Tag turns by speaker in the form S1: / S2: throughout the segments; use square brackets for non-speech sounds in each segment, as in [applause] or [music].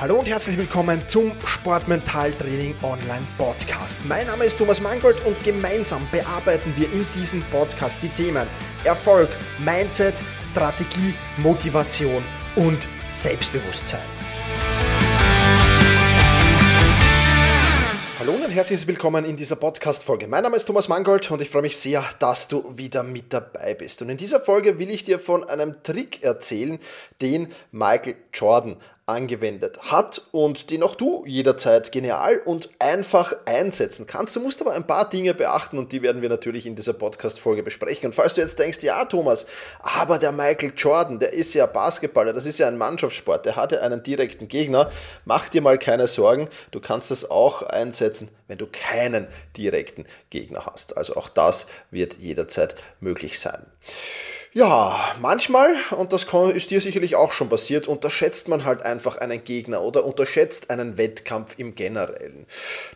S1: Hallo und herzlich willkommen zum Sportmentaltraining Online Podcast. Mein Name ist Thomas Mangold und gemeinsam bearbeiten wir in diesem Podcast die Themen Erfolg, Mindset, Strategie, Motivation und Selbstbewusstsein. Hallo und herzlich willkommen in dieser Podcast-Folge. Mein Name ist Thomas Mangold und ich freue mich sehr, dass du wieder mit dabei bist. Und in dieser Folge will ich dir von einem Trick erzählen, den Michael Jordan angewendet hat und den auch du jederzeit genial und einfach einsetzen kannst. Du musst aber ein paar Dinge beachten und die werden wir natürlich in dieser Podcast-Folge besprechen. Und falls du jetzt denkst, ja Thomas, aber der Michael Jordan, der ist ja Basketballer, das ist ja ein Mannschaftssport, der hatte einen direkten Gegner, mach dir mal keine Sorgen, du kannst das auch einsetzen, wenn du keinen direkten Gegner hast. Also auch das wird jederzeit möglich sein. Ja, manchmal, und das ist dir sicherlich auch schon passiert, unterschätzt man halt einfach einen Gegner oder unterschätzt einen Wettkampf im Generellen.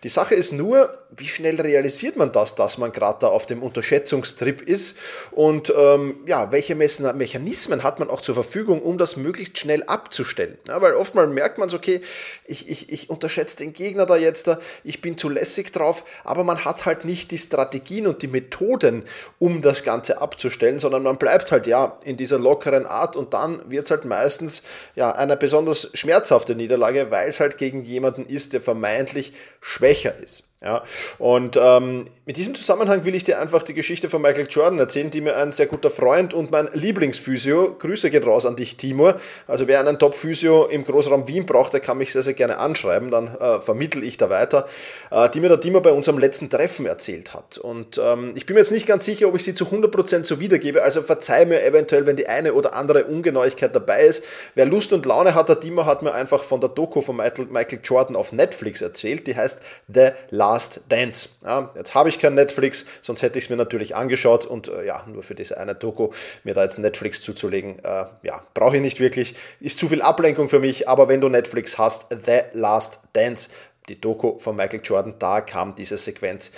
S1: Die Sache ist nur, wie schnell realisiert man das, dass man gerade da auf dem Unterschätzungstrip ist und ähm, ja, welche Mechanismen hat man auch zur Verfügung, um das möglichst schnell abzustellen. Ja, weil oftmals merkt man so, okay, ich, ich, ich unterschätze den Gegner da jetzt, ich bin zu lässig drauf, aber man hat halt nicht die Strategien und die Methoden, um das Ganze abzustellen, sondern man bleibt halt ja in dieser lockeren Art und dann wird es halt meistens ja eine besonders schmerzhafte Niederlage, weil es halt gegen jemanden ist, der vermeintlich schwächer ist. Ja, und ähm, mit diesem Zusammenhang will ich dir einfach die Geschichte von Michael Jordan erzählen, die mir ein sehr guter Freund und mein Lieblingsphysio, Grüße gehen raus an dich, Timur. Also wer einen Top-Physio im Großraum Wien braucht, der kann mich sehr, sehr gerne anschreiben, dann äh, vermittel ich da weiter, äh, die mir der Timur bei unserem letzten Treffen erzählt hat. Und ähm, ich bin mir jetzt nicht ganz sicher, ob ich sie zu 100% so wiedergebe, also verzeih mir eventuell, wenn die eine oder andere Ungenauigkeit dabei ist. Wer Lust und Laune hat, der Timur hat mir einfach von der Doku von Michael Jordan auf Netflix erzählt, die heißt The Last Last Dance. Ja, jetzt habe ich kein Netflix, sonst hätte ich es mir natürlich angeschaut und äh, ja, nur für diese eine Doku mir da jetzt Netflix zuzulegen, äh, ja, brauche ich nicht wirklich. Ist zu viel Ablenkung für mich, aber wenn du Netflix hast, The Last Dance, die Doku von Michael Jordan, da kam diese Sequenz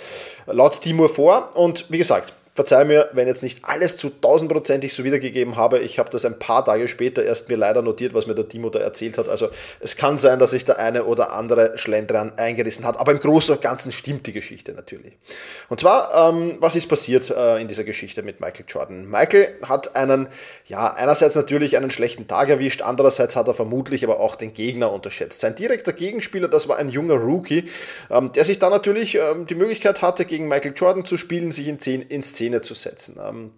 S1: laut Timur vor und wie gesagt, Verzeih mir, wenn jetzt nicht alles zu tausendprozentig so wiedergegeben habe. Ich habe das ein paar Tage später erst mir leider notiert, was mir der Timo da erzählt hat. Also es kann sein, dass sich der eine oder andere Schlendrian eingerissen hat. Aber im Großen und Ganzen stimmt die Geschichte natürlich. Und zwar, ähm, was ist passiert äh, in dieser Geschichte mit Michael Jordan? Michael hat einen, ja, einerseits natürlich einen schlechten Tag erwischt, andererseits hat er vermutlich aber auch den Gegner unterschätzt. Sein direkter Gegenspieler, das war ein junger Rookie, ähm, der sich dann natürlich ähm, die Möglichkeit hatte, gegen Michael Jordan zu spielen, sich in, in Szene Szene zu setzen. Ähm,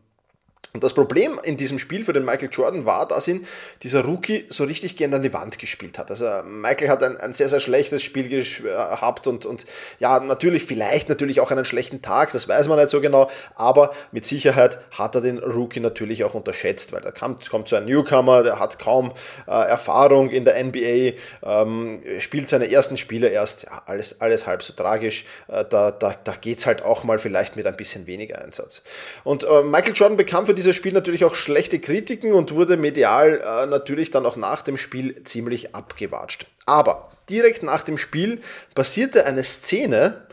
S1: und das Problem in diesem Spiel für den Michael Jordan war, dass ihn dieser Rookie so richtig gern an die Wand gespielt hat. Also Michael hat ein, ein sehr, sehr schlechtes Spiel gehabt und, und ja, natürlich, vielleicht natürlich auch einen schlechten Tag, das weiß man nicht so genau, aber mit Sicherheit hat er den Rookie natürlich auch unterschätzt, weil da kommt, kommt so ein Newcomer, der hat kaum äh, Erfahrung in der NBA, ähm, spielt seine ersten Spiele erst, ja, alles, alles halb so tragisch, äh, da, da, da geht es halt auch mal vielleicht mit ein bisschen weniger Einsatz. Und äh, Michael Jordan bekam für diese dieses Spiel natürlich auch schlechte Kritiken und wurde medial äh, natürlich dann auch nach dem Spiel ziemlich abgewatscht. Aber direkt nach dem Spiel passierte eine Szene,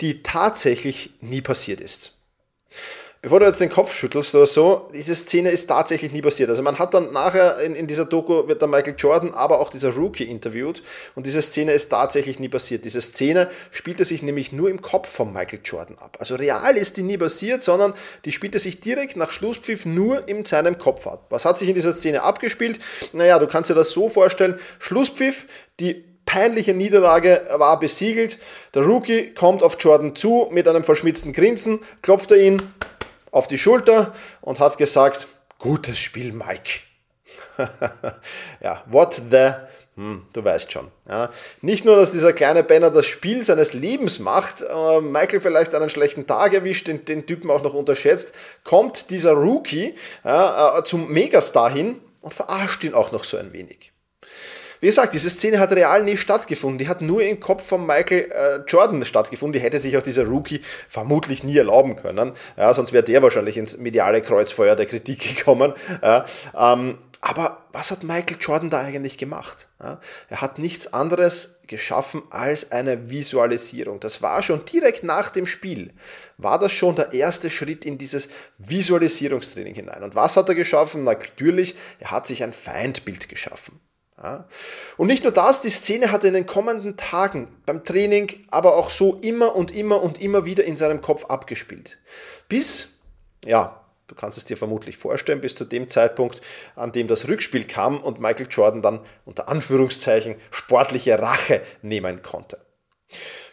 S1: die tatsächlich nie passiert ist. Bevor du jetzt den Kopf schüttelst oder so, diese Szene ist tatsächlich nie passiert. Also man hat dann nachher in, in dieser Doku wird dann Michael Jordan, aber auch dieser Rookie interviewt und diese Szene ist tatsächlich nie passiert. Diese Szene spielte sich nämlich nur im Kopf von Michael Jordan ab. Also real ist die nie passiert, sondern die spielte sich direkt nach Schlusspfiff nur in seinem Kopf ab. Was hat sich in dieser Szene abgespielt? Naja, du kannst dir das so vorstellen, Schlusspfiff, die peinliche Niederlage war besiegelt. Der Rookie kommt auf Jordan zu mit einem verschmitzten Grinsen, klopft er ihn, auf die Schulter und hat gesagt, gutes Spiel, Mike. [laughs] ja, what the, hm, du weißt schon. Ja. Nicht nur, dass dieser kleine Banner das Spiel seines Lebens macht, äh, Michael vielleicht einen schlechten Tag erwischt, den, den Typen auch noch unterschätzt, kommt dieser Rookie ja, äh, zum Megastar hin und verarscht ihn auch noch so ein wenig. Wie gesagt, diese Szene hat real nie stattgefunden. Die hat nur im Kopf von Michael äh, Jordan stattgefunden. Die hätte sich auch dieser Rookie vermutlich nie erlauben können. Ja, sonst wäre der wahrscheinlich ins mediale Kreuzfeuer der Kritik [laughs] gekommen. Ja, ähm, aber was hat Michael Jordan da eigentlich gemacht? Ja, er hat nichts anderes geschaffen als eine Visualisierung. Das war schon direkt nach dem Spiel, war das schon der erste Schritt in dieses Visualisierungstraining hinein. Und was hat er geschaffen? Natürlich, er hat sich ein Feindbild geschaffen. Ja. Und nicht nur das, die Szene hat in den kommenden Tagen beim Training, aber auch so immer und immer und immer wieder in seinem Kopf abgespielt. Bis, ja, du kannst es dir vermutlich vorstellen, bis zu dem Zeitpunkt, an dem das Rückspiel kam und Michael Jordan dann unter Anführungszeichen sportliche Rache nehmen konnte.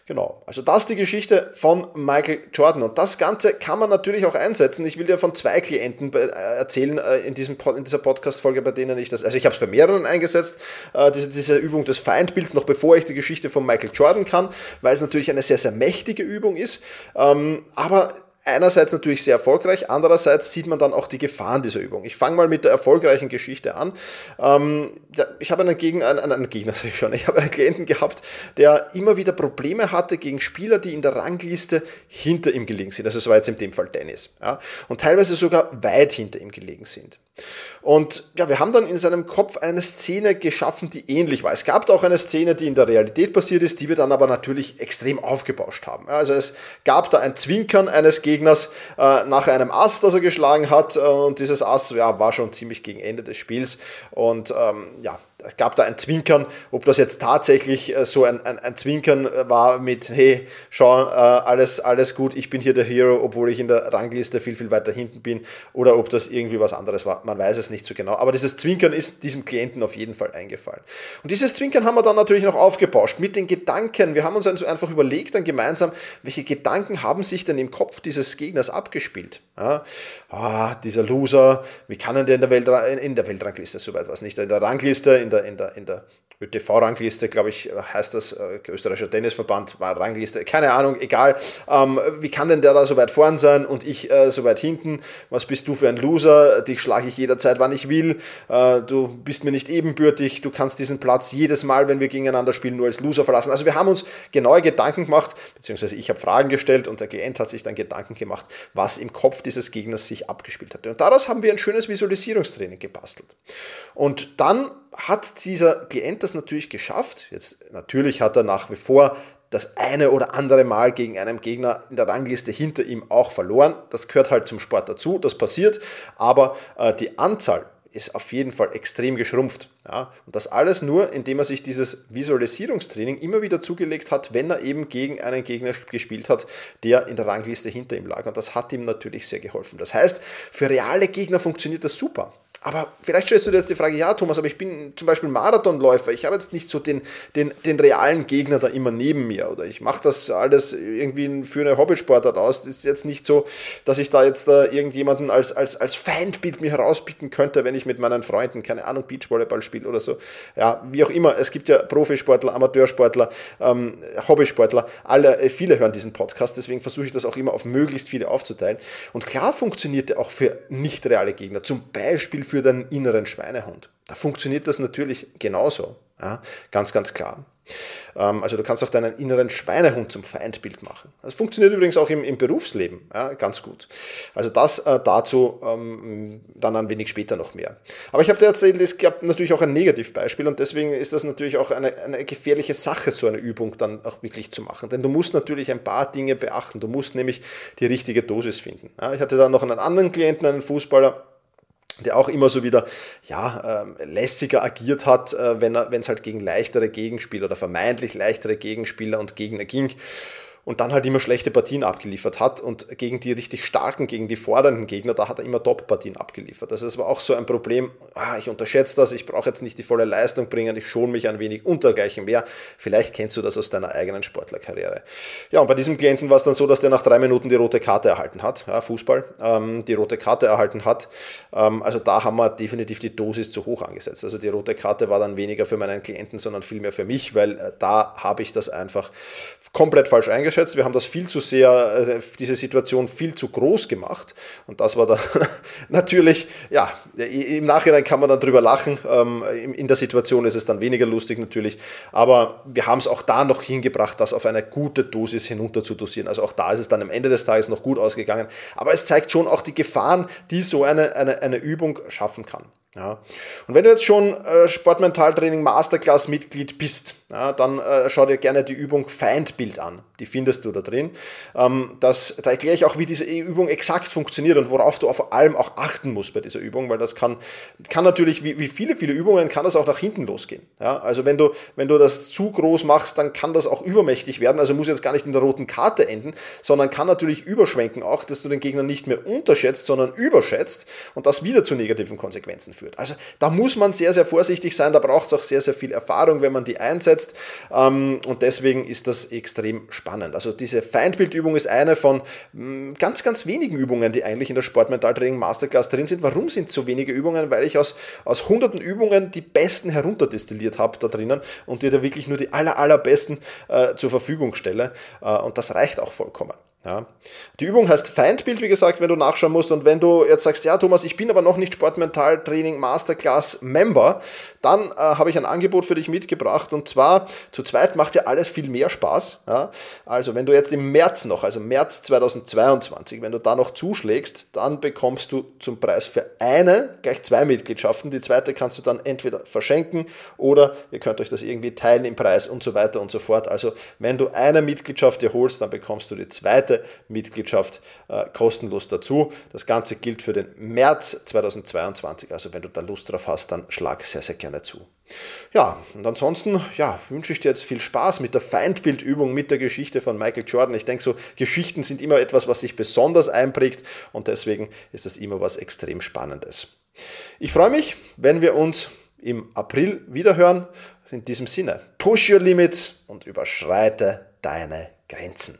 S1: Genau, also das ist die Geschichte von Michael Jordan. Und das Ganze kann man natürlich auch einsetzen. Ich will dir von zwei Klienten äh, erzählen äh, in, diesem, in dieser Podcast-Folge, bei denen ich das, also ich habe es bei mehreren eingesetzt, äh, diese, diese Übung des Feindbilds, noch bevor ich die Geschichte von Michael Jordan kann, weil es natürlich eine sehr, sehr mächtige Übung ist. Ähm, aber einerseits natürlich sehr erfolgreich, andererseits sieht man dann auch die Gefahren dieser Übung. Ich fange mal mit der erfolgreichen Geschichte an. Ähm, ich habe einen, Gegen, einen, einen Gegner, [laughs] sag ich schon, ich habe einen Klienten gehabt, der immer wieder Probleme hatte gegen Spieler, die in der Rangliste hinter ihm gelegen sind. Also es war jetzt in dem Fall Dennis. Ja, und teilweise sogar weit hinter ihm gelegen sind. Und ja, wir haben dann in seinem Kopf eine Szene geschaffen, die ähnlich war. Es gab auch eine Szene, die in der Realität passiert ist, die wir dann aber natürlich extrem aufgebauscht haben. Also es gab da ein Zwinkern eines Gegners äh, nach einem Ass, das er geschlagen hat. Äh, und dieses Ass ja, war schon ziemlich gegen Ende des Spiels. Und ähm, ja, gab da ein Zwinkern, ob das jetzt tatsächlich äh, so ein, ein, ein Zwinkern war mit, hey, schau, äh, alles, alles gut, ich bin hier der Hero, obwohl ich in der Rangliste viel, viel weiter hinten bin, oder ob das irgendwie was anderes war. Man weiß es nicht so genau. Aber dieses Zwinkern ist diesem Klienten auf jeden Fall eingefallen. Und dieses Zwinkern haben wir dann natürlich noch aufgebauscht mit den Gedanken. Wir haben uns also einfach überlegt dann gemeinsam, welche Gedanken haben sich denn im Kopf dieses Gegners abgespielt. Ja? Ah, dieser Loser, wie kann er denn in der, Welt, in der Weltrangliste, soweit was nicht, in der Rangliste, in der, in der, in der ÖTV-Rangliste, glaube ich, heißt das, äh, österreichischer Tennisverband, war Rangliste, keine Ahnung, egal. Ähm, wie kann denn der da so weit vorn sein und ich äh, so weit hinten? Was bist du für ein Loser? Dich schlage ich jederzeit, wann ich will. Äh, du bist mir nicht ebenbürtig. Du kannst diesen Platz jedes Mal, wenn wir gegeneinander spielen, nur als Loser verlassen. Also wir haben uns genaue Gedanken gemacht, beziehungsweise ich habe Fragen gestellt und der Klient hat sich dann Gedanken gemacht, was im Kopf dieses Gegners sich abgespielt hat. Und daraus haben wir ein schönes Visualisierungstraining gebastelt. Und dann hat dieser Klient das natürlich geschafft. Jetzt natürlich hat er nach wie vor das eine oder andere Mal gegen einen Gegner in der Rangliste hinter ihm auch verloren. Das gehört halt zum Sport dazu, das passiert, aber äh, die Anzahl ist auf jeden Fall extrem geschrumpft. Ja? Und das alles nur, indem er sich dieses Visualisierungstraining immer wieder zugelegt hat, wenn er eben gegen einen Gegner gespielt hat, der in der Rangliste hinter ihm lag. Und das hat ihm natürlich sehr geholfen. Das heißt, für reale Gegner funktioniert das super. Aber vielleicht stellst du dir jetzt die Frage, ja Thomas, aber ich bin zum Beispiel Marathonläufer, ich habe jetzt nicht so den, den, den realen Gegner da immer neben mir oder ich mache das alles irgendwie für eine Hobbysportart aus. Das ist jetzt nicht so, dass ich da jetzt da irgendjemanden als, als, als Feindbild mir herauspicken könnte, wenn ich mit meinen Freunden, keine Ahnung, Beachvolleyball spiele oder so. Ja, wie auch immer, es gibt ja Profisportler, Amateursportler, ähm, Hobbysportler, alle, äh, viele hören diesen Podcast, deswegen versuche ich das auch immer auf möglichst viele aufzuteilen. Und klar funktioniert der auch für nicht reale Gegner, zum Beispiel für deinen inneren Schweinehund. Da funktioniert das natürlich genauso. Ja, ganz, ganz klar. Ähm, also du kannst auch deinen inneren Schweinehund zum Feindbild machen. Das funktioniert übrigens auch im, im Berufsleben ja, ganz gut. Also das äh, dazu ähm, dann ein wenig später noch mehr. Aber ich habe dir erzählt, es gab natürlich auch ein Negativbeispiel und deswegen ist das natürlich auch eine, eine gefährliche Sache, so eine Übung dann auch wirklich zu machen. Denn du musst natürlich ein paar Dinge beachten. Du musst nämlich die richtige Dosis finden. Ja, ich hatte dann noch einen anderen Klienten, einen Fußballer, der auch immer so wieder ja, ähm, lässiger agiert hat, äh, wenn es halt gegen leichtere Gegenspieler oder vermeintlich leichtere Gegenspieler und Gegner ging und dann halt immer schlechte Partien abgeliefert hat und gegen die richtig starken, gegen die fordernden Gegner, da hat er immer Top-Partien abgeliefert. Also das war auch so ein Problem, ah, ich unterschätze das, ich brauche jetzt nicht die volle Leistung bringen, ich schone mich ein wenig untergleichen mehr. Vielleicht kennst du das aus deiner eigenen Sportlerkarriere. Ja, und bei diesem Klienten war es dann so, dass der nach drei Minuten die rote Karte erhalten hat, ja, Fußball, ähm, die rote Karte erhalten hat. Ähm, also da haben wir definitiv die Dosis zu hoch angesetzt. Also die rote Karte war dann weniger für meinen Klienten, sondern vielmehr für mich, weil äh, da habe ich das einfach komplett falsch eingeschätzt eingeschätzt. Wir haben das viel zu sehr, äh, diese Situation viel zu groß gemacht. Und das war dann [laughs] natürlich, ja, im Nachhinein kann man dann drüber lachen. Ähm, in der Situation ist es dann weniger lustig natürlich. Aber wir haben es auch da noch hingebracht, das auf eine gute Dosis hinunter zu dosieren. Also auch da ist es dann am Ende des Tages noch gut ausgegangen. Aber es zeigt schon auch die Gefahren, die so eine, eine, eine Übung schaffen kann. Ja. Und wenn du jetzt schon äh, Sportmentaltraining Masterclass Mitglied bist, ja, dann äh, schau dir gerne die Übung Feindbild an. Die findest du da drin. Ähm, das, da erkläre ich auch, wie diese Übung exakt funktioniert und worauf du vor allem auch achten musst bei dieser Übung, weil das kann, kann natürlich, wie, wie viele, viele Übungen, kann das auch nach hinten losgehen. Ja, also wenn du, wenn du das zu groß machst, dann kann das auch übermächtig werden. Also muss jetzt gar nicht in der roten Karte enden, sondern kann natürlich überschwenken auch, dass du den Gegner nicht mehr unterschätzt, sondern überschätzt und das wieder zu negativen Konsequenzen führt. Also da muss man sehr, sehr vorsichtig sein. Da braucht es auch sehr, sehr viel Erfahrung, wenn man die einsetzt. Ähm, und deswegen ist das extrem spannend. Also diese Feindbildübung ist eine von mm, ganz, ganz wenigen Übungen, die eigentlich in der Sportmentaltraining Masterclass drin sind. Warum sind so wenige Übungen? Weil ich aus, aus hunderten Übungen die besten herunterdestilliert habe da drinnen und dir da wirklich nur die aller, allerbesten äh, zur Verfügung stelle. Äh, und das reicht auch vollkommen. Ja. Die Übung heißt Feindbild, wie gesagt, wenn du nachschauen musst. Und wenn du jetzt sagst, ja, Thomas, ich bin aber noch nicht Sportmentaltraining Masterclass Member, dann äh, habe ich ein Angebot für dich mitgebracht. Und zwar, zu zweit macht ja alles viel mehr Spaß. Ja. Also, wenn du jetzt im März noch, also März 2022, wenn du da noch zuschlägst, dann bekommst du zum Preis für eine gleich zwei Mitgliedschaften. Die zweite kannst du dann entweder verschenken oder ihr könnt euch das irgendwie teilen im Preis und so weiter und so fort. Also, wenn du eine Mitgliedschaft dir holst, dann bekommst du die zweite zweite Mitgliedschaft äh, kostenlos dazu. Das Ganze gilt für den März 2022. Also wenn du da Lust drauf hast, dann schlag sehr, sehr gerne zu. Ja, und ansonsten ja, wünsche ich dir jetzt viel Spaß mit der Feindbildübung, mit der Geschichte von Michael Jordan. Ich denke, so Geschichten sind immer etwas, was sich besonders einprägt und deswegen ist das immer was extrem Spannendes. Ich freue mich, wenn wir uns im April wiederhören. In diesem Sinne, push your limits und überschreite deine Grenzen.